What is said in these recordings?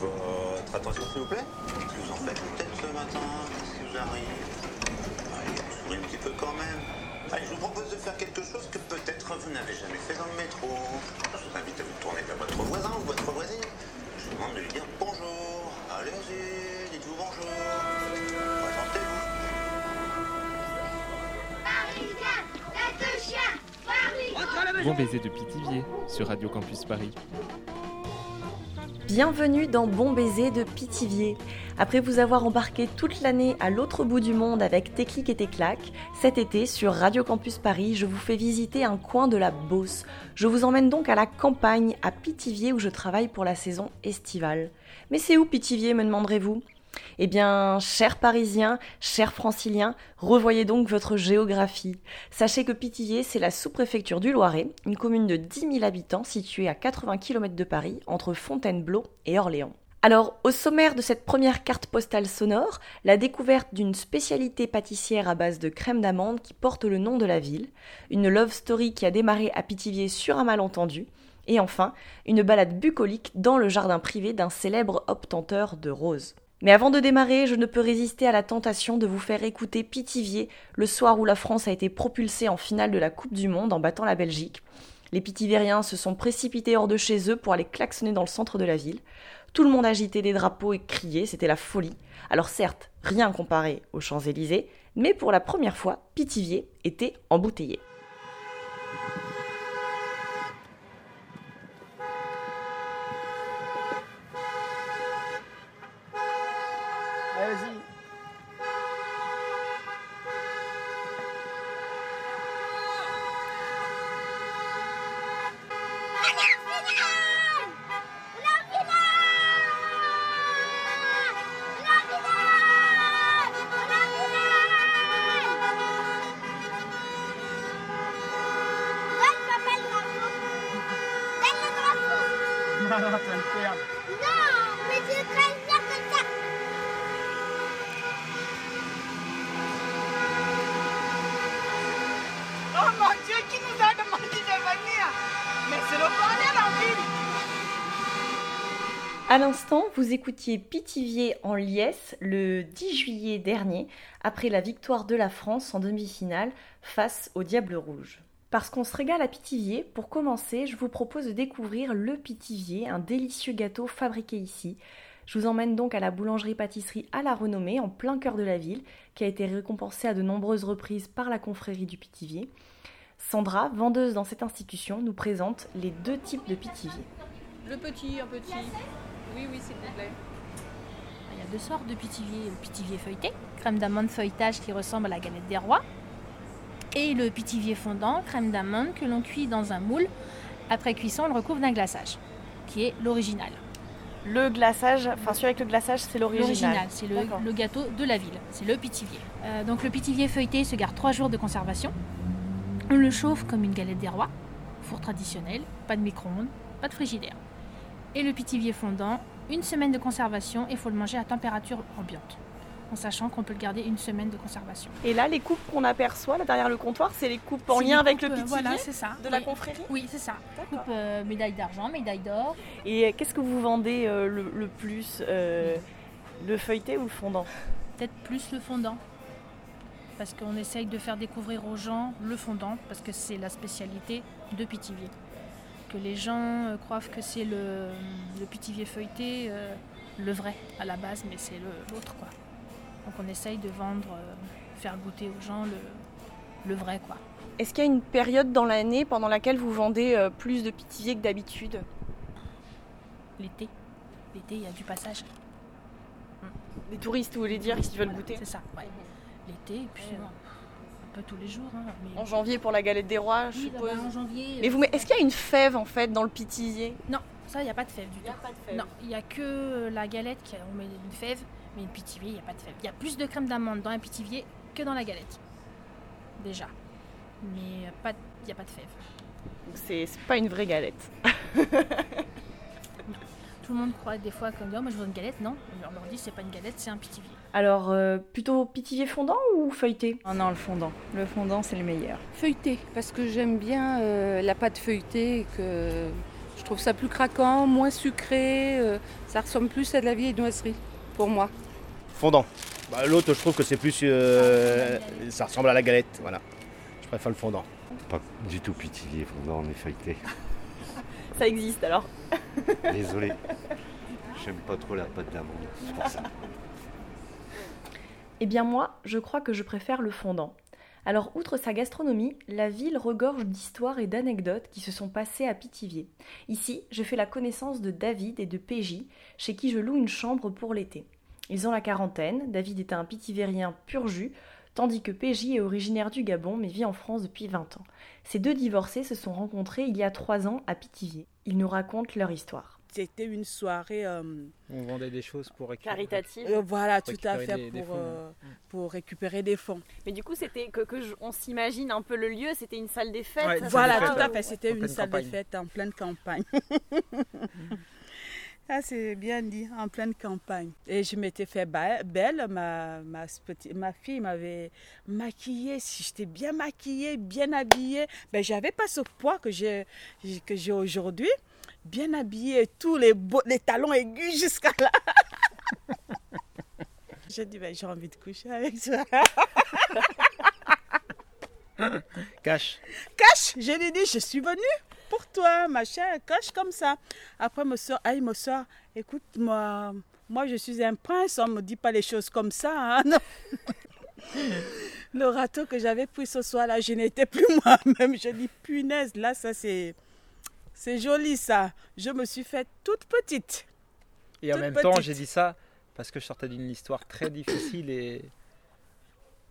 Votre attention, s'il vous plaît. Qu'est-ce que vous en faites peut-être ce matin Qu'est-ce qui vous arrive Allez, souriez un petit peu quand même. Allez, je vous propose de faire quelque chose que peut-être vous n'avez jamais fait dans le métro. Je vous invite à vous tourner vers votre voisin ou votre voisine. Je vous demande de lui dire bonjour. Allez-y, dites-vous bonjour. Présentez-vous. Parisien, tête de chien, Paris. Bon baiser de Pithiviers sur Radio Campus Paris. Bienvenue dans Bon Baiser de Pithiviers. Après vous avoir embarqué toute l'année à l'autre bout du monde avec Tes clics et tes claques, cet été sur Radio Campus Paris, je vous fais visiter un coin de la Beauce. Je vous emmène donc à la campagne, à Pithiviers où je travaille pour la saison estivale. Mais c'est où Pithiviers, me demanderez-vous? Eh bien, chers Parisiens, chers Franciliens, revoyez donc votre géographie. Sachez que Pithiviers, c'est la sous-préfecture du Loiret, une commune de 10 000 habitants située à 80 km de Paris, entre Fontainebleau et Orléans. Alors, au sommaire de cette première carte postale sonore, la découverte d'une spécialité pâtissière à base de crème d'amande qui porte le nom de la ville, une love story qui a démarré à Pithiviers sur un malentendu, et enfin, une balade bucolique dans le jardin privé d'un célèbre obtenteur de roses. Mais avant de démarrer, je ne peux résister à la tentation de vous faire écouter Pithiviers le soir où la France a été propulsée en finale de la Coupe du Monde en battant la Belgique. Les Pithiviériens se sont précipités hors de chez eux pour aller klaxonner dans le centre de la ville. Tout le monde agitait des drapeaux et criait, c'était la folie. Alors certes, rien comparé aux Champs-Élysées, mais pour la première fois, Pithiviers était embouteillé. À l'instant, vous écoutiez Pithiviers en liesse le 10 juillet dernier, après la victoire de la France en demi-finale face au Diable Rouge. Parce qu'on se régale à Pithiviers, pour commencer, je vous propose de découvrir le Pithiviers, un délicieux gâteau fabriqué ici. Je vous emmène donc à la boulangerie-pâtisserie à la renommée, en plein cœur de la ville, qui a été récompensée à de nombreuses reprises par la confrérie du Pithiviers. Sandra, vendeuse dans cette institution, nous présente les deux types de Pithiviers. Le petit, un petit. Oui, oui, s'il vous plaît. Il y a deux sortes de pitivier. Le pitivier feuilleté, crème d'amande feuilletage qui ressemble à la galette des rois. Et le pitivier fondant, crème d'amande que l'on cuit dans un moule. Après cuisson, on le recouvre d'un glaçage, qui est l'original. Le glaçage, enfin celui avec le glaçage, c'est l'original. L'original, c'est le gâteau de la ville, c'est le pitivier. Euh, donc le pitivier feuilleté se garde trois jours de conservation. On le chauffe comme une galette des rois, four traditionnel, pas de micro-ondes, pas de frigidaire. Et le pitivier fondant, une semaine de conservation et il faut le manger à température ambiante, en sachant qu'on peut le garder une semaine de conservation. Et là, les coupes qu'on aperçoit là derrière le comptoir, c'est les coupes en lien avec le euh, pithivier Voilà, c'est ça. de la confrérie? Oui, c'est ça. Coupe euh, médaille d'argent, médaille d'or. Et qu'est-ce que vous vendez euh, le, le plus euh, Le feuilleté ou le fondant? Peut-être plus le fondant. Parce qu'on essaye de faire découvrir aux gens le fondant, parce que c'est la spécialité de Pithiviers. Que les gens euh, croient que c'est le, le Pithiviers feuilleté, euh, le vrai à la base, mais c'est l'autre quoi. Donc on essaye de vendre, euh, faire goûter aux gens le, le vrai quoi. Est-ce qu'il y a une période dans l'année pendant laquelle vous vendez euh, plus de pithiviers que d'habitude? L'été, l'été il y a du passage. Les touristes, vous voulez dire, qui veulent Voilà, goûter? C'est ça, ouais. L'été, et puis Ouais. un peu tous les jours. hein, mais- En janvier pour la galette des rois, je Oui, suppose. en janvier. Mais vous, est-ce qu'il y a une fève en fait dans le pithivier Non, ça, il n'y a pas de fève du tout. pas de Non, il n'y a que euh, la galette qui a- on met une fève, mais une pitivier, il n'y a pas de fève. Il y a plus de crème d'amande dans un pitivier que dans la galette. Déjà. Mais euh, pas de- il n'y a pas de fève. C'est c'est pas une vraie galette. Tout le monde croit des fois comme oh, moi je veux une galette, non. On leur dit c'est pas une galette, c'est un pitivier. Alors, euh, plutôt pithivier fondant ou feuilleté? Oh non, le fondant. Le fondant, c'est le meilleur. Feuilleté, parce que j'aime bien euh, la pâte feuilletée et que je trouve ça plus craquant, moins sucré. euh, ça ressemble plus à de la vieille noiserie, pour moi. Fondant. Bah, L'autre, je trouve que c'est plus. euh, ça ressemble à la galette, voilà. Je préfère le fondant. Pas du tout pitillé, fondant, on est feuilleté. Ça existe alors Désolé. J'aime pas trop la pâte d'amande, c'est pour ça. Eh bien moi, je crois que je préfère le fondant. Alors, outre sa gastronomie, la ville regorge d'histoires et d'anecdotes qui se sont passées à Pithiviers. Ici, je fais la connaissance de David et de PJ, chez qui je loue une chambre pour l'été. Ils ont la quarantaine, David est un pitivérien pur jus, tandis que PJ est originaire du Gabon mais vit en France depuis 20 ans. Ces deux divorcés se sont rencontrés il y a trois ans à Pithiviers. Ils nous racontent leur histoire. C'était une soirée, euh, On vendait des choses pour récupérer. Caritative. euh, voilà, tout à fait, des- des pour, fonds, euh, pour récupérer des fonds. Mais du coup, c'était que, que je- on s'imagine un peu le lieu, c'était une salle des fêtes. Ouais, Voilà, tout à fait, c'était une salle campagne. des fêtes en pleine campagne. ah, c'est bien dit, en pleine campagne. Et je m'étais fait belle, ma, ma, petite- ma fille m'avait maquillée, si j'étais bien maquillée, bien habillée, ben, j'avais pas ce poids que j'ai que j'ai aujourd'hui. Bien habillée, tous les, beaux- les talons aigus jusqu'à là. J'ai dit, ben, j'ai envie de coucher avec toi. Cash. cache. Je lui ai dit, je suis venue pour toi, machin, cache comme ça. Après, me soeur, il me soeur, écoute, moi, je suis un prince, on ne me dit pas les choses comme ça. hein, non. Le râteau que j'avais pris ce soir-là, je n'étais plus moi-même. Je dis, punaise, là, ça, c'est, c'est joli, ça. Je me suis faite toute petite. Et en Toute même temps, j'ai dit ça parce que je sortais d'une histoire très difficile et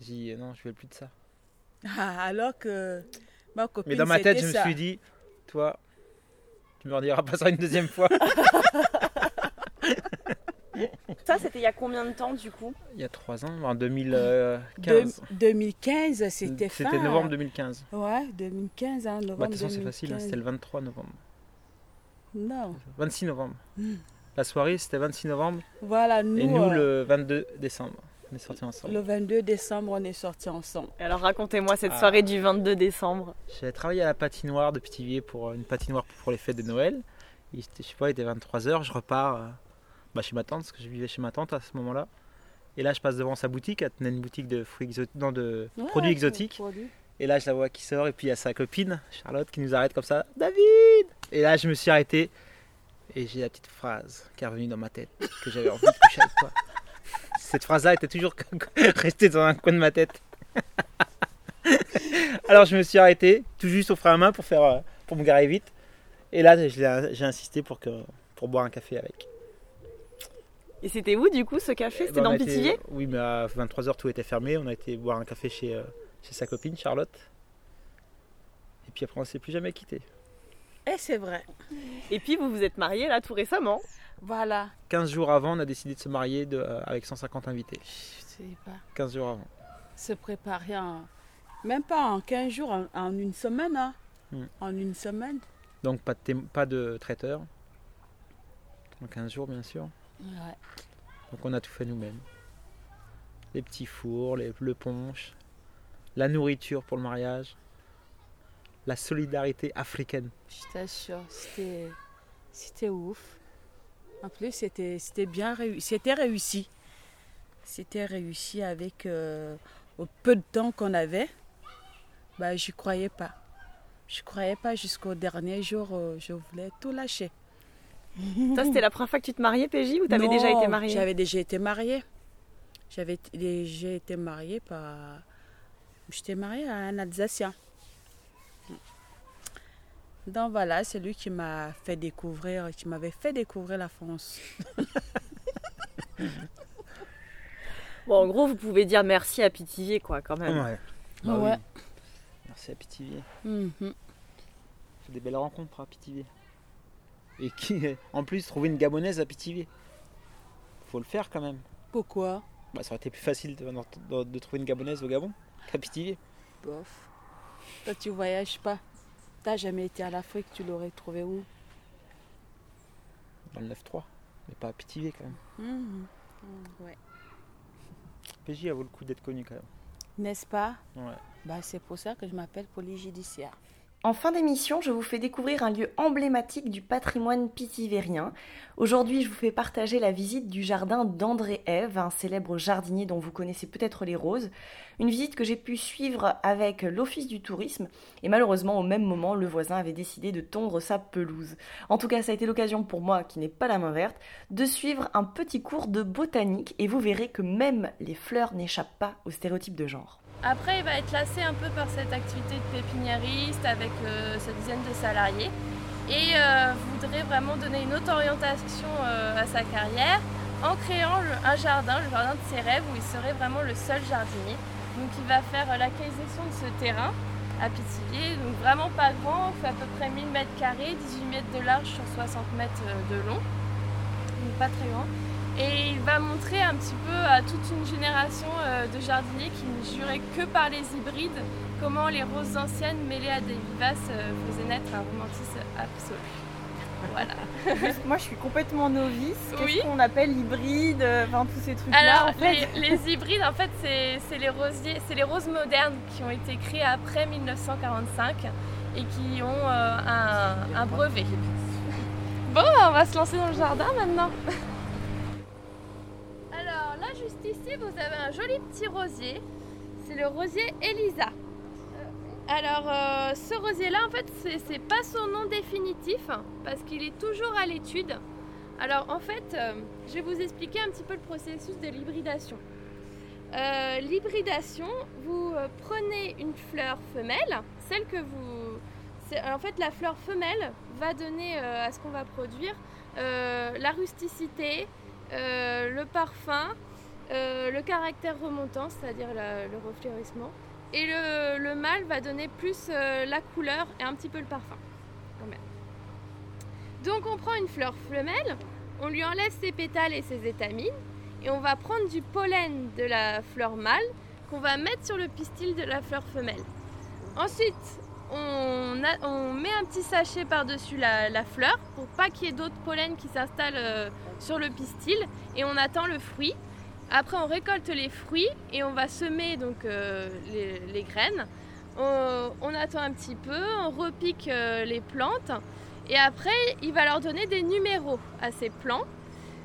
j'ai dit non, je veux plus de ça. Ah, alors que ma copine, Mais dans ma tête, je me suis dit, toi, tu me rediras pas ça une deuxième fois. Ça, c'était il y a combien de temps du coup? Il y a trois ans, en 2015. Deux- 2015, c'était fin. C'était novembre 2015. Ouais, 2015, hein, Bah, novembre de toute façon, c'est facile, hein, 2015. c'était le 23 novembre. Non. 26 novembre. Hmm. La soirée, c'était 26 novembre. Voilà, nous, et nous, euh, le 22 décembre. On est sortis ensemble. le 22 décembre, on est sortis ensemble. Alors racontez-moi cette Ah. soirée du 22 décembre. J'ai travaillé à la patinoire de Pithiviers pour euh, une patinoire pour les fêtes de Noël. Il était, je sais pas, il était 23h, je repars euh, bah, chez ma tante, parce que je vivais chez ma tante à ce moment-là. Et là, je passe devant sa boutique, elle tenait une boutique de, fruits exo- non, de Ouais, produits exotiques. produit. Et là, je la vois qui sort, et puis il y a sa copine, Charlotte, qui nous arrête comme ça. David Et là, je me suis arrêté, et j'ai la petite phrase qui est revenue dans ma tête, que j'avais envie de coucher avec toi. Cette phrase-là était toujours restée dans un coin de ma tête. Alors je me suis arrêté, tout juste au frein à main pour, faire, euh, pour me garer vite. Et là, j'ai insisté pour, que, pour boire un café avec. Et c'était où du coup ce café? Eh C'était ben, on dans Pithiviers Oui, mais à 23h, tout était fermé. On a été boire un café chez, euh, chez sa copine, Charlotte. Et puis après, on s'est plus jamais quitté. Et c'est vrai. Et puis vous vous êtes mariés là tout récemment. Voilà. 15 jours avant, on a décidé de se marier de, euh, avec 150 invités. Je sais pas. 15 jours avant. Se préparer en. Même pas en 15 jours, en, en une semaine. Hein. Hmm. En une semaine. Donc pas de, pas de traiteur. En 15 jours, bien sûr. Ouais. Donc on a tout fait nous-mêmes. Les petits fours, les, le punch, la nourriture pour le mariage, la solidarité africaine. Je t'assure, c'était ouf. En plus, c'était, bien réussi. C'était réussi. C'était réussi avec euh, au peu de temps qu'on avait. Bah, j'y croyais pas. Je croyais pas jusqu'au dernier jour. euh, je voulais tout lâcher. Ça c'était la première fois que tu te mariais PJ ou t'avais déjà été mariée? J'avais déjà été mariée. J'avais déjà été mariée par. J'étais mariée à un Alsacien. Donc voilà, c'est lui qui m'a fait découvrir, qui m'avait fait découvrir la France. Bon en gros vous pouvez dire merci à Pithiviers quoi quand même. Ouais. Ah ouais. Merci à Pithiviers. Mhm. fait des belles rencontres à Pithiviers. Et qui, en plus, trouver une gabonaise à Pithiviers. Faut le faire quand même. Pourquoi? Bah, ça aurait été plus facile de, de- de trouver une gabonaise au Gabon qu'à Pithiviers. Bof. Toi, tu voyages pas. T'as jamais été à l'Afrique, tu l'aurais trouvé où? Dans le 9-3. Mais pas à Pithiviers quand même. Ouais. PJ a vaut le coup d'être connu quand même. N'est-ce pas? Ouais. bah, C'est pour ça que je m'appelle polygédiciaire. En fin d'émission, je vous fais découvrir un lieu emblématique du patrimoine pitivérien. Aujourd'hui, je vous fais partager la visite du jardin d'André Ève, un célèbre jardinier dont vous connaissez peut-être les roses. Une visite que j'ai pu suivre avec l'Office du tourisme et malheureusement au même moment, le voisin avait décidé de tondre sa pelouse. En tout cas, ça a été l'occasion pour moi, qui n'ai pas la main verte, de suivre un petit cours de botanique et vous verrez que même les fleurs n'échappent pas aux stéréotypes de genre. Après, il va être lassé un peu par cette activité de pépiniériste avec euh, sa dizaine de salariés et euh, voudrait vraiment donner une autre orientation euh, à sa carrière en créant un jardin, le jardin de ses rêves, où il serait vraiment le seul jardinier. Donc il va faire euh, l'acquisition de ce terrain à Pithiviers, donc vraiment pas grand, fait à peu près 1000 mètres carrés, 18 mètres de large sur 60 mètres de long, donc pas très grand. Et il va montrer un petit peu à toute une génération euh, de jardiniers qui ne juraient que par les hybrides comment les roses anciennes mêlées à des vivaces euh, faisaient naître un romantisme absolu. Voilà. Moi, je suis complètement novice. Qu'est-ce Oui. qu'on appelle hybride euh, Enfin, tous ces trucs-là. Alors, en fait. les, les hybrides, en fait, c'est c'est les rosiers, c'est les roses modernes qui ont été créées après 1945 et qui ont euh, un, un brevet. Bon, on va se lancer dans le jardin maintenant. Alors là, juste vous avez un joli petit rosier. C'est le rosier Elisa. Alors, euh, ce rosier-là, en fait, c'est pas son nom définitif parce qu'il est toujours à l'étude. Alors, en fait, euh, je vais vous expliquer un petit peu le processus de l'hybridation. Euh, l'hybridation, vous prenez une fleur femelle, celle que vous. En fait, la fleur femelle va donner à ce qu'on va produire la rusticité, le parfum, euh, le caractère remontant, c'est-à-dire le refleurissement. Et le, le mâle va donner plus euh, la couleur et un petit peu le parfum. Donc on prend une fleur femelle, on lui enlève ses pétales et ses étamines, et on va prendre du pollen de la fleur mâle qu'on va mettre sur le pistil de la fleur femelle. Ensuite, on, met un petit sachet par-dessus la, la fleur pour pas qu'il y ait d'autres pollen qui s'installent euh, sur le pistil, et on attend le fruit. Après, on récolte les fruits et on va semer donc euh, les, graines. On, attend un petit peu, on repique euh, les plantes et après, il va leur donner des numéros à ces plants.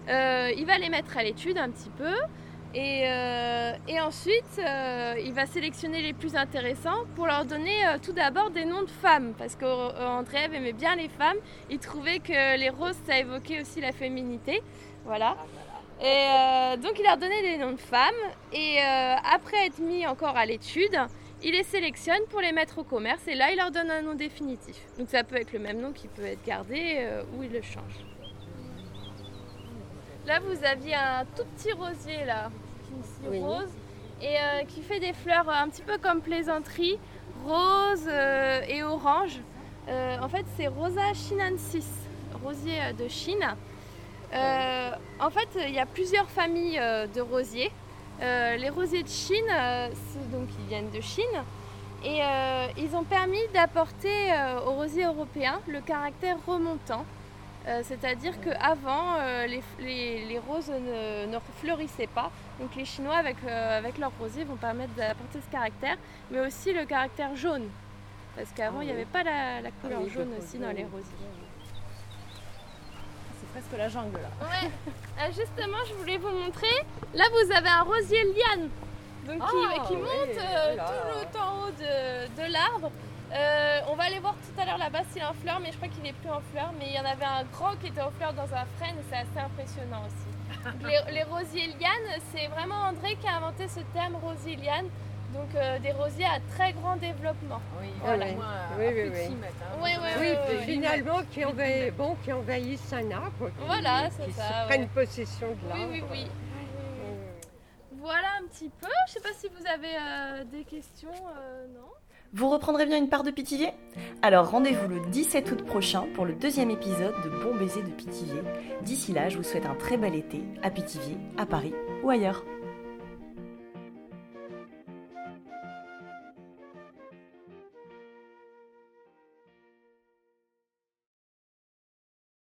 Euh, il va les mettre à l'étude un petit peu et, ensuite, il va sélectionner les plus intéressants pour leur donner tout d'abord des noms de femmes parce qu'André aimait bien les femmes. Il trouvait que les roses, ça évoquait aussi la féminité. Voilà. Et euh, donc il leur donnait des noms de femmes et euh, après être mis encore à l'étude, il les sélectionne pour les mettre au commerce et là il leur donne un nom définitif. Donc ça peut être le même nom qui peut être gardé euh, ou il le change. Là vous aviez un tout petit rosier là, qui rose et qui fait des fleurs un petit peu comme plaisanterie, rose et orange. En fait c'est Rosa chinensis, rosier de Chine. Euh, en fait, il y a plusieurs familles euh, de rosiers. Euh, les rosiers de Chine, donc ils viennent de Chine, et euh, ils ont permis d'apporter aux rosiers européens le caractère remontant. C'est-à-dire qu'avant, les, les- les roses ne, ne fleurissaient pas. Donc les Chinois, avec, avec leurs rosiers, vont permettre d'apporter ce caractère, mais aussi le caractère jaune. Parce qu'avant, il n'y avait pas la, la couleur jaune aussi dans les rosiers. Presque la jungle là. Ouais, Euh, justement, je voulais vous montrer. Là, vous avez un rosier liane, donc qui, Ah, qui oui, monte euh, voilà. tout le en haut de, de l'arbre. Euh, on va aller voir tout à l'heure là-bas s'il est en fleurs, mais je crois qu'il n'est plus en fleurs. Mais il y en avait un grand qui était en fleurs dans un frêne et c'est assez impressionnant aussi. Les, les rosiers lianes, c'est vraiment André qui a inventé ce terme rosier liane. Donc euh, des rosiers à très grand développement. Oui, Voilà. oui, oui, oui, oui. Oui, oui, Oui, oui, oui. finalement, qui, envahit- bon, qui envahissent un arbre, qui, Voilà, c'est qui ça, se ouais. prennent possession de Oui, l'arbre. oui, oui. Voilà un petit peu. Je sais pas si vous avez euh, des questions. euh, non? Vous reprendrez bien une part de Pithiviers Alors rendez-vous le 17 août prochain pour le deuxième épisode de Bon baiser de Pithiviers. D'ici là, je vous souhaite un très bel été à Pithiviers, à Paris ou ailleurs.